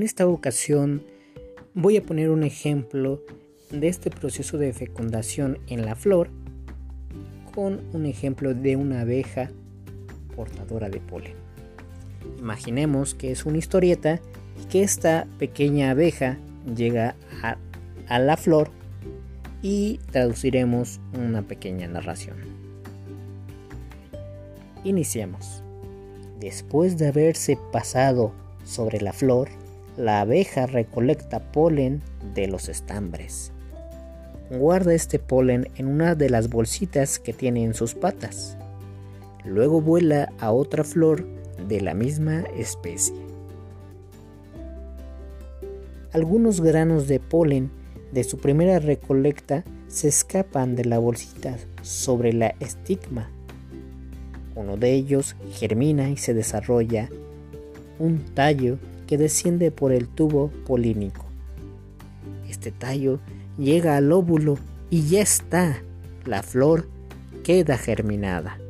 En esta ocasión voy a poner un ejemplo de este proceso de fecundación en la flor con un ejemplo de una abeja portadora de polen. Imaginemos que es una historieta y que esta pequeña abeja llega a, a la flor y traduciremos una pequeña narración. Iniciemos. Después de haberse pasado sobre la flor, la abeja recolecta polen de los estambres. Guarda este polen en una de las bolsitas que tiene en sus patas. Luego vuela a otra flor de la misma especie. Algunos granos de polen de su primera recolecta se escapan de la bolsita sobre la estigma. Uno de ellos germina y se desarrolla un tallo que desciende por el tubo polínico. Este tallo llega al óvulo y ya está. La flor queda germinada.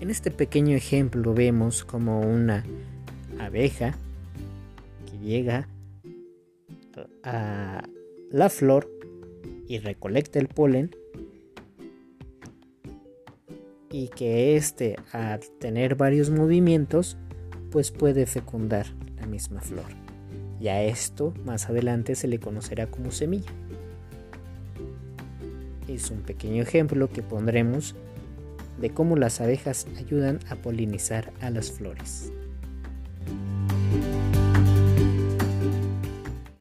En este pequeño ejemplo vemos como una abeja que llega a la flor y recolecta el polen y que éste al tener varios movimientos pues puede fecundar la misma flor. Y a esto más adelante se le conocerá como semilla. Es un pequeño ejemplo que pondremos de cómo las abejas ayudan a polinizar a las flores.